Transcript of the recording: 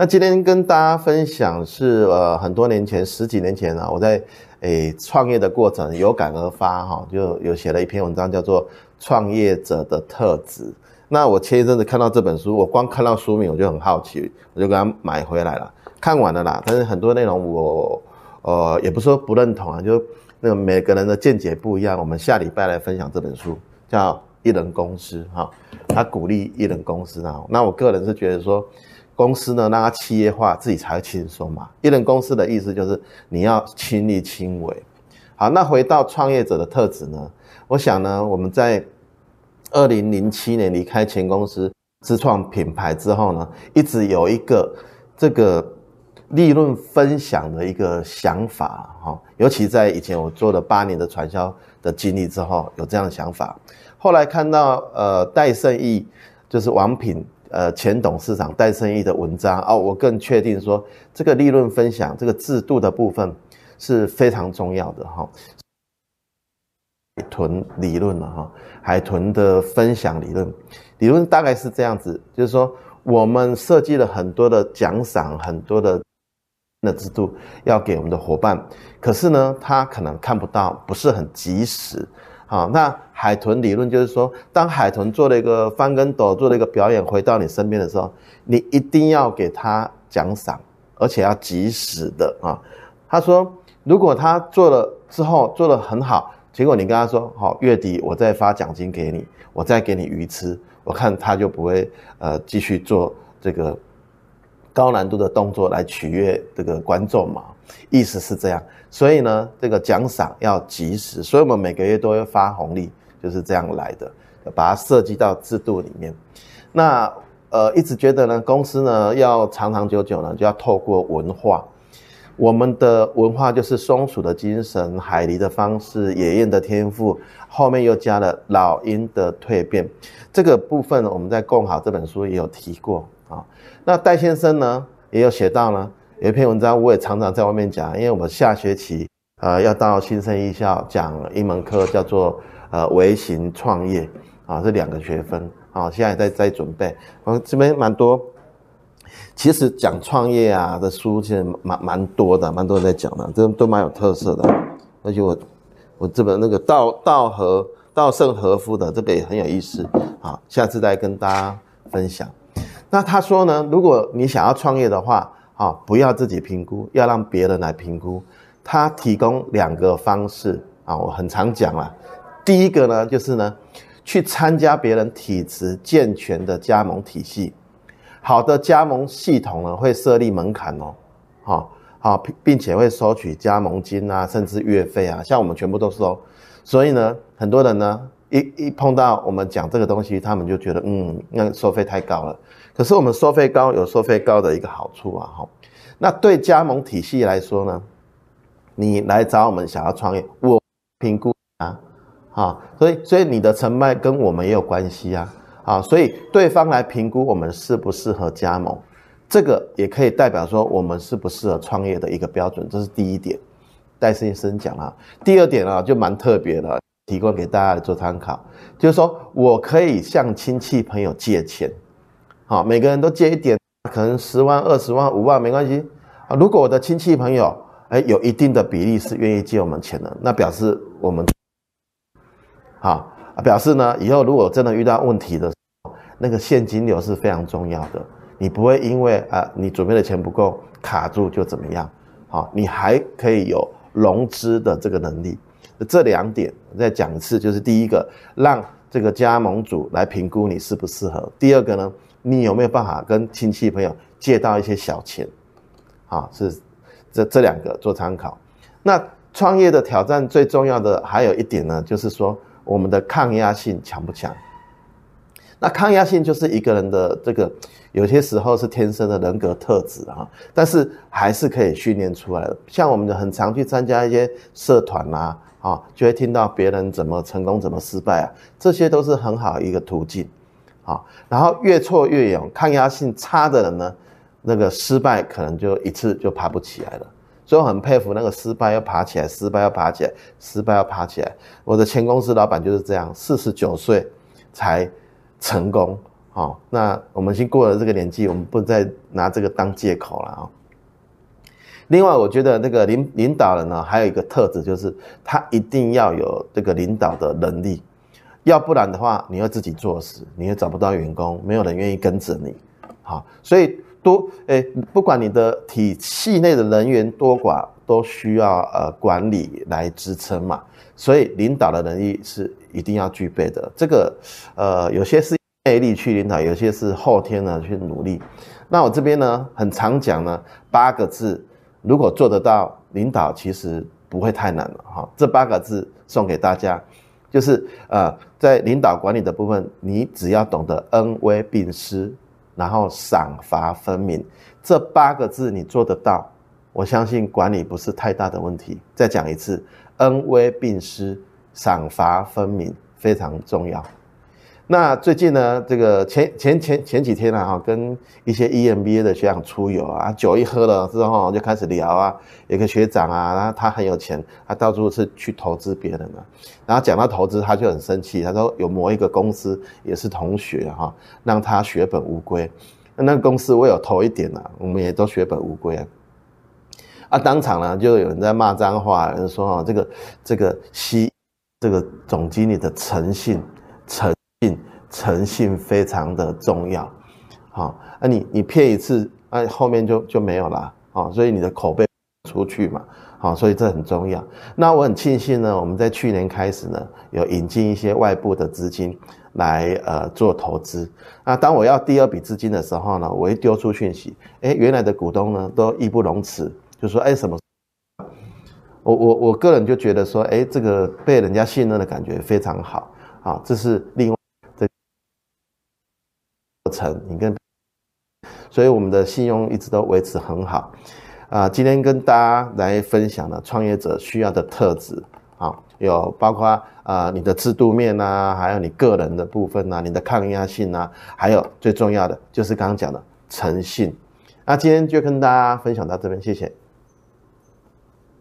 那今天跟大家分享是呃很多年前十几年前啊，我在诶创业的过程有感而发哈，就有写了一篇文章叫做《创业者的特质》。那我前一阵子看到这本书，我光看到书名我就很好奇，我就给它买回来了，看完了啦。但是很多内容我呃也不是说不认同啊，就那个每个人的见解不一样。我们下礼拜来分享这本书，叫《一人公司》哈，他鼓励一人公司啊。那我个人是觉得说。公司呢，让它企业化，自己才会轻松嘛。一人公司的意思就是你要亲力亲为。好，那回到创业者的特质呢？我想呢，我们在二零零七年离开前公司，自创品牌之后呢，一直有一个这个利润分享的一个想法哈。尤其在以前我做了八年的传销的经历之后，有这样的想法。后来看到呃戴胜义就是王品。呃，前董事长戴胜义的文章哦，我更确定说，这个利润分享这个制度的部分是非常重要的哈。海豚理论了哈，海豚的分享理论，理论大概是这样子，就是说我们设计了很多的奖赏，很多的的制度要给我们的伙伴，可是呢，他可能看不到，不是很及时。好，那海豚理论就是说，当海豚做了一个翻跟斗，做了一个表演，回到你身边的时候，你一定要给他奖赏，而且要及时的啊。他说，如果他做了之后做得很好，结果你跟他说，好，月底我再发奖金给你，我再给你鱼吃，我看他就不会呃继续做这个高难度的动作来取悦这个观众嘛。意思是这样，所以呢，这个奖赏要及时，所以我们每个月都会发红利，就是这样来的，把它设计到制度里面。那呃，一直觉得呢，公司呢要长长久久呢，就要透过文化。我们的文化就是松鼠的精神、海狸的方式、野雁的天赋，后面又加了老鹰的蜕变。这个部分我们在《共好》这本书也有提过啊。那戴先生呢也有写到呢。有一篇文章，我也常常在外面讲，因为我们下学期呃要到新生艺校讲一门课，叫做呃微型创业啊，这两个学分啊，现在在在准备。我这边蛮多，其实讲创业啊的书其实蛮蛮多的，蛮多人在讲的，这都蛮有特色的。而且我我这本那个稻稻禾稻盛和夫的这本也很有意思啊，下次再跟大家分享。那他说呢，如果你想要创业的话，啊，不要自己评估，要让别人来评估。他提供两个方式啊，我很常讲了。第一个呢，就是呢，去参加别人体质健全的加盟体系。好的加盟系统呢，会设立门槛哦，好，好，并且会收取加盟金啊，甚至月费啊，像我们全部都收。所以呢，很多人呢，一一碰到我们讲这个东西，他们就觉得，嗯，那收费太高了。可是我们收费高有收费高的一个好处啊，哈，那对加盟体系来说呢，你来找我们想要创业，我评估啊，啊，所以所以你的成败跟我们也有关系啊，啊，所以对方来评估我们适不适合加盟，这个也可以代表说我们适不适合创业的一个标准，这是第一点。戴先生讲啊，第二点啊就蛮特别的，提供给大家做参考，就是说我可以向亲戚朋友借钱。好，每个人都借一点，可能十万、二十万、五万没关系啊。如果我的亲戚朋友，哎，有一定的比例是愿意借我们钱的，那表示我们，好，表示呢，以后如果真的遇到问题的时候，那个现金流是非常重要的。你不会因为啊，你准备的钱不够卡住就怎么样？好，你还可以有融资的这个能力。这两点我再讲一次，就是第一个，让这个加盟主来评估你适不适合；第二个呢，你有没有办法跟亲戚朋友借到一些小钱？啊，是这这两个做参考。那创业的挑战最重要的还有一点呢，就是说我们的抗压性强不强？那抗压性就是一个人的这个有些时候是天生的人格特质啊，但是还是可以训练出来的。像我们很常去参加一些社团啊，啊，就会听到别人怎么成功，怎么失败啊，这些都是很好一个途径。啊，然后越挫越勇，抗压性差的人呢，那个失败可能就一次就爬不起来了。所以我很佩服那个失败要爬起来，失败要爬起来，失败要爬起来。我的前公司老板就是这样，四十九岁才成功好，那我们已经过了这个年纪，我们不再拿这个当借口了啊。另外，我觉得那个领领导人呢，还有一个特质，就是他一定要有这个领导的能力，要不然的话，你会自己作死，你也找不到员工，没有人愿意跟着你。好，所以多诶，不管你的体系内的人员多寡，都需要呃管理来支撑嘛。所以领导的能力是一定要具备的。这个呃，有些是内力去领导，有些是后天呢去努力。那我这边呢，很常讲呢，八个字。如果做得到，领导其实不会太难了哈。这八个字送给大家，就是呃，在领导管理的部分，你只要懂得恩威并施，然后赏罚分明，这八个字你做得到，我相信管理不是太大的问题。再讲一次，恩威并施，赏罚分明非常重要。那最近呢，这个前前前前几天呢，哈，跟一些 EMBA 的学长出游啊，酒一喝了之后就开始聊啊。有个学长啊，然后他很有钱，他到处是去投资别人的。然后讲到投资，他就很生气，他说有某一个公司也是同学哈，让他血本无归。那个公司我有投一点啊，我们也都血本无归啊。啊，当场呢就有人在骂脏话，有人说啊，这个这个西这个总经理的诚信诚。诚信非常的重要，好，那你你骗一次，那后面就就没有了，啊，所以你的口碑出去嘛，好，所以这很重要。那我很庆幸呢，我们在去年开始呢，有引进一些外部的资金来呃做投资。那当我要第二笔资金的时候呢，我一丢出讯息，哎，原来的股东呢都义不容辞，就说哎什么，我我我个人就觉得说，哎，这个被人家信任的感觉非常好，啊，这是另外。成你跟，所以我们的信用一直都维持很好啊。今天跟大家来分享了创业者需要的特质啊，有包括啊你的制度面呐、还有你个人的部分呐、你的抗压性呐，还有最重要的就是刚刚讲的诚信。那今天就跟大家分享到这边，谢谢。